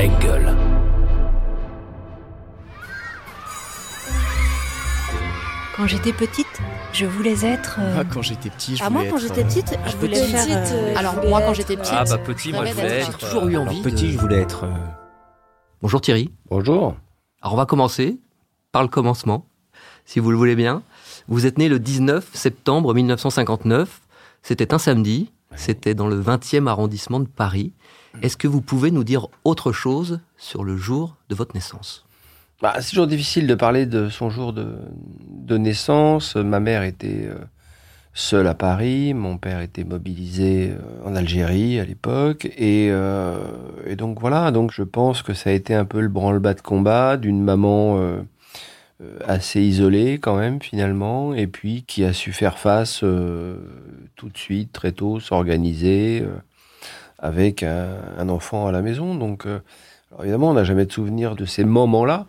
Engel. Quand j'étais petite, je voulais être. euh, Ah, quand j'étais petit, je Ah, voulais moi, quand j'étais euh, petite, je voulais petite, faire. euh, Alors je voulais moi quand j'étais petite, Ah bah petit, moi je rêvais voulais d'être être... J'ai toujours eu envie. Alors, petit, de- je voulais être. Bonjour Thierry. Bonjour. Alors on va commencer par le commencement, si vous le voulez bien. Vous êtes né le 19 septembre 1959. C'était un samedi. C'était dans le 20e arrondissement de Paris. Est-ce que vous pouvez nous dire autre chose sur le jour de votre naissance? Bah, c'est toujours difficile de parler de son jour de, de naissance. Ma mère était euh, seule à Paris, mon père était mobilisé euh, en Algérie à l'époque, et, euh, et donc voilà. Donc je pense que ça a été un peu le branle-bas de combat d'une maman euh, assez isolée quand même finalement, et puis qui a su faire face euh, tout de suite, très tôt, s'organiser euh, avec un, un enfant à la maison. Donc euh, évidemment, on n'a jamais de souvenir de ces moments-là.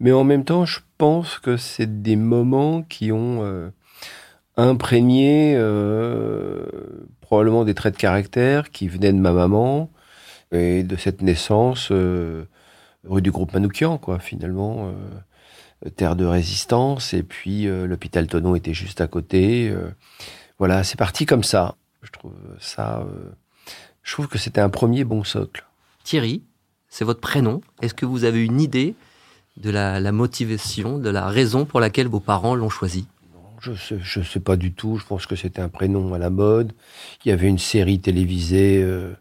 Mais en même temps, je pense que c'est des moments qui ont euh, imprégné euh, probablement des traits de caractère qui venaient de ma maman et de cette naissance euh, rue du groupe Manoukian, quoi, finalement. Euh, terre de résistance, et puis euh, l'hôpital Tonon était juste à côté. euh, voilà, c'est parti comme ça. Je trouve ça. je trouve que c'était un premier bon socle. Thierry, c'est votre prénom. Est-ce que vous avez une idée de la, la motivation, de la raison pour laquelle vos parents l'ont choisi? Je sais, je sais pas du tout. Je pense que c'était un prénom à la mode. Il y avait une série télévisée. euh,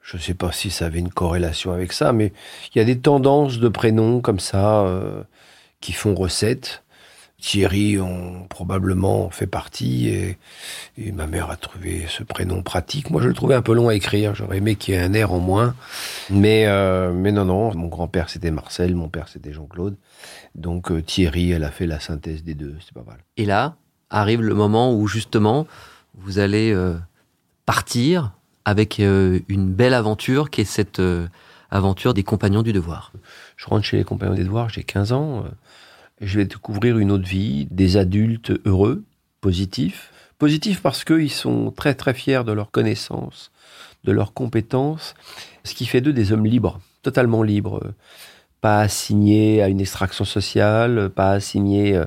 je sais pas si ça avait une corrélation avec ça, mais il y a des tendances de prénoms comme ça euh, qui font recette. Thierry en probablement fait partie et, ma mère a trouvé ce prénom pratique. Moi, je le trouvais un peu long à écrire. J'aurais aimé qu'il y ait un R en moins, mais euh, mais non non. Mon grand-père c'était Marcel, mon père c'était Jean-Claude. Donc euh, Thierry, elle a fait la synthèse des deux. C'est pas mal. Et là arrive le moment où justement vous allez euh, partir avec une belle aventure qui est cette aventure des compagnons du devoir. Je rentre chez les compagnons des devoirs, j'ai 15 ans. euh, je vais découvrir une autre vie, des adultes heureux, positifs. Positifs parce qu'ils sont très très fiers de leurs connaissances, de leurs compétences, ce qui fait d'eux des hommes libres, totalement libres. Pas assignés à une extraction sociale, pas assignés euh,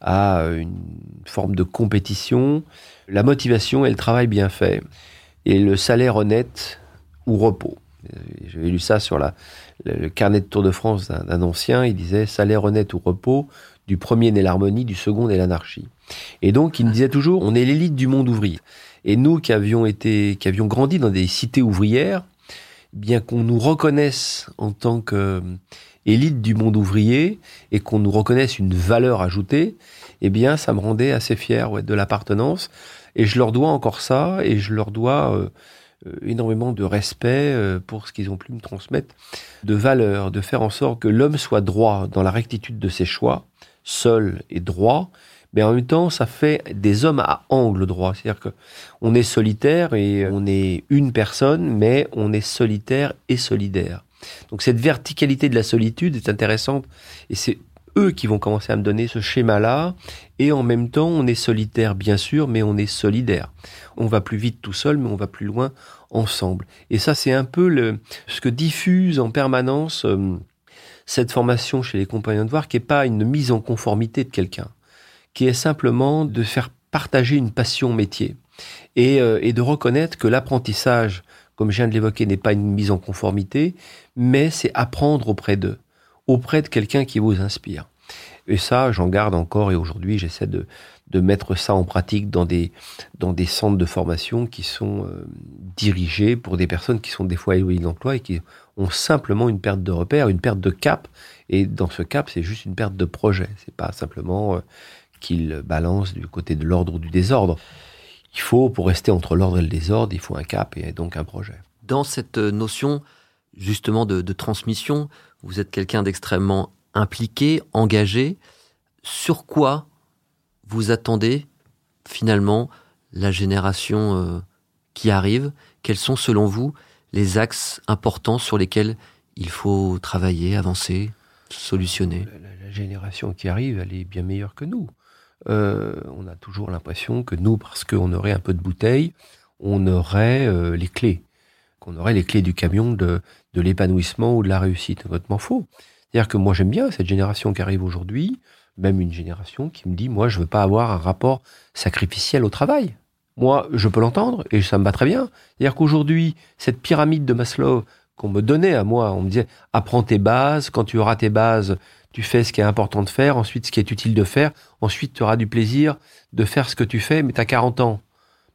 à une forme de compétition. La motivation et le travail bien fait. Et le salaire honnête ou repos. Euh, J'avais lu ça sur le, carnet de Tour de France d'un ancien, il disait salaire honnête ou repos, du premier naît l'harmonie, du second naît l'anarchie. Et donc il me disait toujours, on est l'élite du monde ouvrier. Et nous qui avions été, qui avions grandi dans des cités ouvrières, bien qu'on nous reconnaisse en tant que euh, élite du monde ouvrier et qu'on nous reconnaisse une valeur ajoutée, eh bien ça me rendait assez fier ouais, de l'appartenance. Et je leur dois encore ça, et je leur dois euh, énormément de respect euh, pour ce qu'ils ont pu me transmettre, de valeur, de faire en sorte que l'homme soit droit dans la rectitude de ses choix, seul et droit, mais en même temps, ça fait des hommes à angle droit. C'est-à-dire que on est solitaire et on est une personne, mais on est solitaire et solidaire. Donc cette verticalité de la solitude est intéressante et c'est eux qui vont commencer à me donner ce schéma-là. Et en même temps, on est solitaire, bien sûr, mais on est solidaire. On va plus vite tout seul, mais on va plus loin ensemble. Et ça, c'est un peu le, ce que diffuse en permanence euh, cette formation chez les compagnons de voir, qui est pas une mise en conformité de quelqu'un, qui est simplement de faire partager une passion métier et, euh, et de reconnaître que l'apprentissage, comme je viens de l'évoquer, n'est pas une mise en conformité, mais c'est apprendre auprès d'eux, auprès de quelqu'un qui vous inspire. Et ça, j'en garde encore et aujourd'hui, j'essaie de, mettre ça en pratique dans des, dans des centres de formation qui sont euh, dirigés pour des personnes qui sont des fois éloignées d'emploi et qui ont simplement une perte de repère, une perte de cap. Et dans ce cap, c'est juste une perte de projet. C'est pas simplement euh, qu'ils balancent du côté de l'ordre ou du désordre. Il faut, pour rester entre l'ordre et le désordre, il faut un cap et donc un projet. Dans cette euh, notion justement de, transmission, vous êtes quelqu'un d'extrêmement impliqué, engagé. Sur quoi vous attendez finalement la génération euh, qui arrive? Quels sont selon vous les axes importants sur lesquels il faut travailler, avancer, solutionner? La génération qui arrive, elle est bien meilleure que nous. Euh, on a toujours l'impression que nous, parce qu'on aurait un peu de bouteille, on aurait euh, les clés, qu'on aurait les clés du camion de, de l'épanouissement ou de la réussite. Complètement faux. C'est-à-dire que moi j'aime bien cette génération qui arrive aujourd'hui, même une génération qui me dit moi je veux pas avoir un rapport sacrificiel au travail. Moi je peux l'entendre et ça me va très bien. C'est-à-dire qu'aujourd'hui cette pyramide de Maslow qu'on me donnait à moi, on me disait apprends tes bases, quand tu auras tes bases, tu fais ce qui est important de faire, ensuite ce qui est utile de faire, ensuite tu auras du plaisir de faire ce que tu fais, mais tu as 40 ans.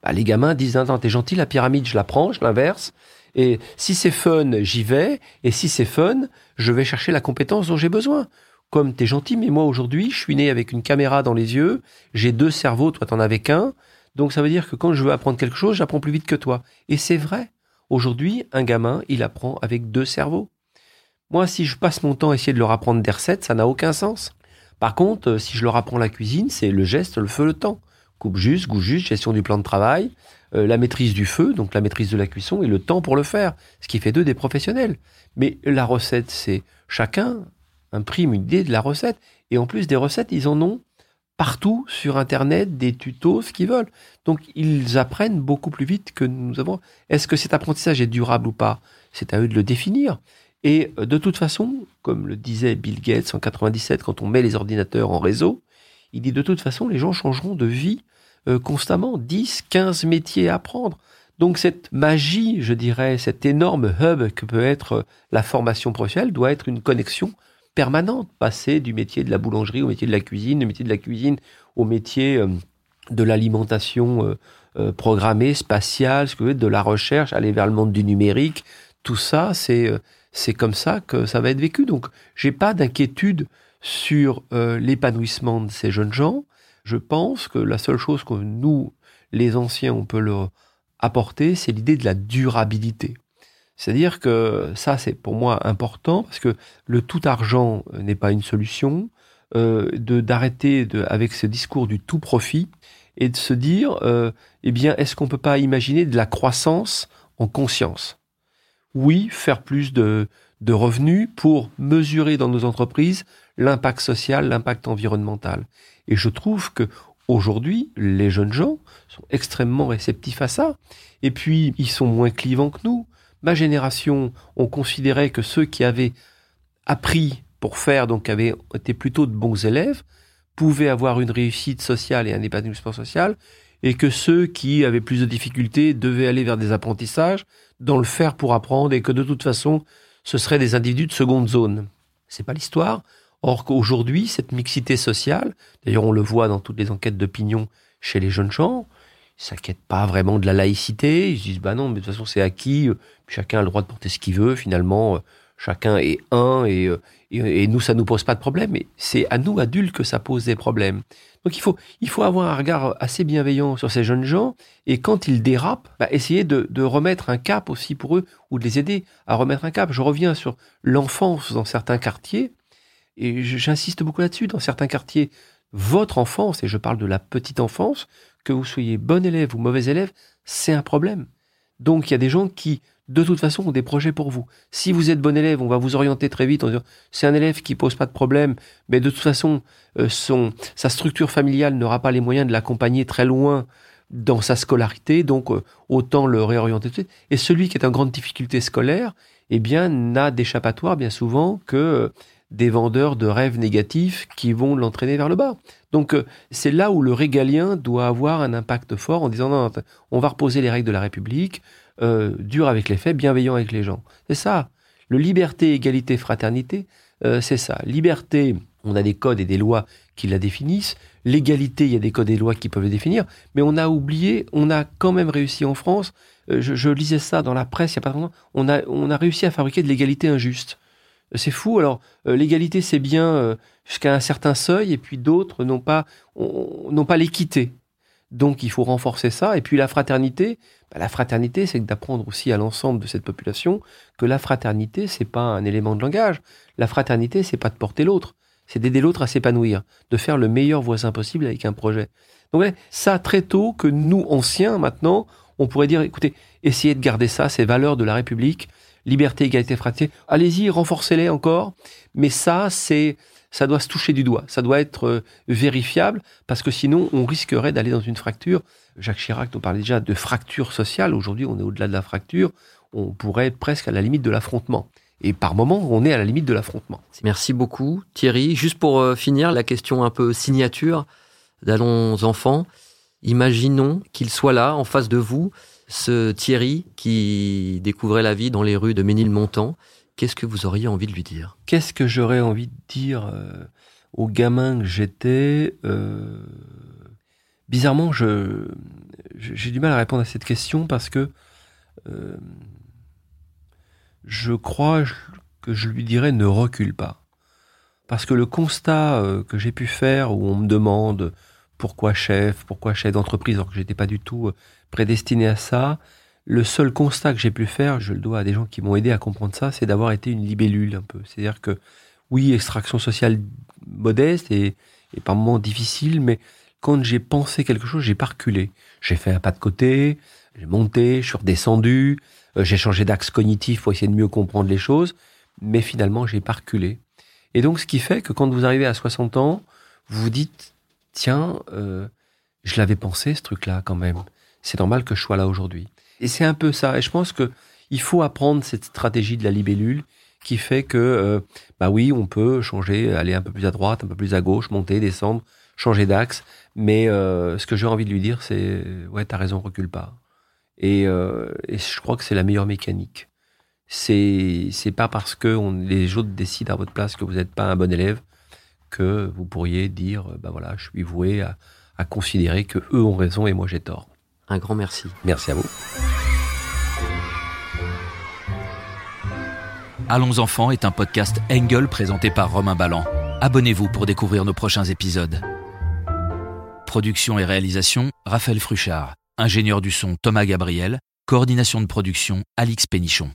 Bah, les gamins disent non, t'es gentil, la pyramide je la prends, je l'inverse, et si c'est fun, j'y vais. Et si c'est fun, je vais chercher la compétence dont j'ai besoin. Comme t'es gentil, mais moi aujourd'hui, je suis né avec une caméra dans les yeux, j'ai deux cerveaux, toi t'en avais qu'un. Donc ça veut dire que quand je veux apprendre quelque chose, j'apprends plus vite que toi. Et c'est vrai. Aujourd'hui, un gamin, il apprend avec deux cerveaux. Moi, si je passe mon temps à essayer de leur apprendre des recettes, ça n'a aucun sens. Par contre, euh, si je leur apprends la cuisine, c'est le geste, le feu, le temps. Coupe juste, goût juste, gestion du plan de travail. Euh, la maîtrise du feu, donc la maîtrise de la cuisson et le temps pour le faire, ce qui fait d'eux des professionnels. Mais la recette, c'est chacun imprime une idée de la recette. Et en plus des recettes, ils en ont partout sur Internet, des tutos, ce qu'ils veulent. Donc ils apprennent beaucoup plus vite que nous avons. Est-ce que cet apprentissage est durable ou pas? C'est à eux de le définir. Et euh, de toute façon, comme le disait Bill Gates en 97, quand on met les ordinateurs en réseau, il dit de toute façon, les gens changeront de vie euh, constamment, 10, 15 métiers à apprendre. Donc cette magie, je dirais, cet énorme hub que peut être euh, la formation professionnelle doit être une connexion permanente, passer du métier de la boulangerie au métier de la cuisine, du métier de la cuisine au métier euh, de l'alimentation programmée, spatiale, ce que de la recherche, aller vers le monde du numérique. Tout ça, c'est c'est comme ça que ça va être vécu. Donc, j'ai pas d'inquiétude sur l'épanouissement de ces jeunes gens je pense que la seule chose que nous, les anciens, on peut leur apporter, c'est l'idée de la durabilité. C'est-à-dire que ça, c'est pour moi important parce que le tout argent n'est pas une solution. Euh, d'arrêter avec ce discours du tout profit et de se dire, euh, eh bien, est-ce qu'on peut pas imaginer de la croissance en conscience? Oui, faire plus de, de revenus pour mesurer dans nos entreprises l'impact social, l'impact environnemental. Et je trouve que aujourd'hui, les jeunes gens sont extrêmement réceptifs à ça. Et puis, ils sont moins clivants que nous. Ma génération, on considérait que ceux qui avaient appris pour faire, donc avaient été plutôt de bons élèves, pouvaient avoir une réussite sociale et un épanouissement social, et que ceux qui avaient plus de difficultés devaient aller vers des apprentissages, dans le faire pour apprendre, et que de toute façon, ce seraient des individus de seconde zone. C'est pas l'histoire. Or qu'aujourd'hui, cette mixité sociale, d'ailleurs on le voit dans toutes les enquêtes d'opinion chez les jeunes gens, ils s'inquiètent pas vraiment de la laïcité, ils se disent bah non, mais de toute façon c'est acquis, chacun a le droit de porter ce qu'il veut, finalement euh, chacun est un euh, et, et, nous ça nous pose pas de problème, mais c'est à nous adultes que ça pose des problèmes. Donc il faut il faut avoir un regard assez bienveillant sur ces jeunes gens et quand ils dérapent, bah, essayer de, de remettre un cap aussi pour eux ou de les aider à remettre un cap. Je reviens sur l'enfance dans certains quartiers et j'insiste beaucoup là-dessus, dans certains quartiers, votre enfance, et je parle de la petite enfance, que vous soyez bon élève ou mauvais élève, c'est un problème. Donc il y a des gens qui, de toute façon, des projets pour vous. Si vous êtes bon élève, on va vous orienter très vite en disant c'est un élève qui pose pas de problème, mais de toute façon, euh, son, sa structure familiale n'aura pas les moyens de l'accompagner très loin dans sa scolarité, donc euh, autant le réorienter. Et celui qui est en grande difficulté scolaire, eh bien, n'a d'échappatoire bien souvent que des vendeurs de rêves négatifs qui vont l'entraîner vers le bas. Donc euh, c'est là où le régalien doit avoir un impact fort en disant non, on va reposer les règles de la République, euh, dur avec les faits, bienveillant avec les gens. C'est ça. Le liberté, égalité, fraternité, euh, c'est ça. Liberté, on a des codes et des lois qui la définissent. L'égalité, il y a des codes et des lois qui peuvent le définir. Mais on a oublié, on a quand même réussi en France. Je, je, lisais ça dans la presse il n'y a pas longtemps. On a, on a réussi à fabriquer de l'égalité injuste. C'est fou. Alors, euh, l'égalité, c'est bien euh, jusqu'à un certain seuil, et puis d'autres n'ont pas, n'ont pas l'équité. Donc, il faut renforcer ça. Et puis, la fraternité, bah, la fraternité, c'est d'apprendre aussi à l'ensemble de cette population que la fraternité, c'est pas un élément de langage. La fraternité, c'est pas de porter l'autre. C'est d'aider l'autre à s'épanouir, de faire le meilleur voisin possible avec un projet. Donc, ça, très tôt, que nous, anciens, maintenant, on pourrait dire, écoutez, essayez de garder ça, ces valeurs de la République, liberté, égalité, fraternité. Allez-y, renforcez-les encore. Mais ça, c'est, ça doit se toucher du doigt. Ça doit être euh, vérifiable parce que sinon, on risquerait d'aller dans une fracture. Jacques Chirac nous parlait déjà de fracture sociale. Aujourd'hui, on est au-delà de la fracture. on pourrait être presque à la limite de l'affrontement. Et par moment, on est à la limite de l'affrontement. Merci beaucoup, Thierry. Juste pour euh, finir, la question un peu signature d'Allons enfants. Imaginons qu'il soit là, en face de vous, ce Thierry qui découvrait la vie dans les rues de Ménilmontant. Qu'est-ce que vous auriez envie de lui dire? Qu'est-ce que j'aurais envie de dire euh, au gamin que j'étais euh, Bizarrement, je, j'ai du mal à répondre à cette question parce que euh, je crois que je lui dirais ne recule pas. Parce que le constat que j'ai pu faire où on me demande pourquoi chef, pourquoi chef d'entreprise, alors que j'étais pas du tout euh, prédestiné à ça, le seul constat que j'ai pu faire, je le dois à des gens qui m'ont aidé à comprendre ça, c'est d'avoir été une libellule un peu. C'est-à-dire que oui, extraction sociale modeste et, par moments difficile, mais quand j'ai pensé quelque chose, j'ai pas reculé. J'ai fait un pas de côté, j'ai monté, je suis redescendu, euh, j'ai changé d'axe cognitif pour essayer de mieux comprendre les choses, mais finalement, j'ai pas reculé. Et donc, ce qui fait que quand vous arrivez à 60 ans, vous vous dites, tiens, euh, je l'avais pensé, ce truc-là, quand même. C'est normal que je sois là aujourd'hui. Et c'est un peu ça. Et je pense que il faut apprendre cette stratégie de la libellule qui fait que, euh, bah oui, on peut changer, aller un peu plus à droite, un peu plus à gauche, monter, descendre, changer d'axe. Mais euh, ce que j'ai envie de lui dire, c'est, ouais, t'as raison, recule pas. Et, euh, je crois que c'est la meilleure mécanique. C'est pas parce que les autres décident à votre place que vous n'êtes pas un bon élève que vous pourriez dire bah voilà je suis voué à, à considérer que eux ont raison et moi j'ai tort. Un grand merci. Merci à vous. Allons enfants est un podcast Engel présenté par Romain Ballan. Abonnez-vous pour découvrir nos prochains épisodes. Production et réalisation Raphaël Fruchard. Ingénieur du son Thomas Gabriel. Coordination de production Alix Pénichon.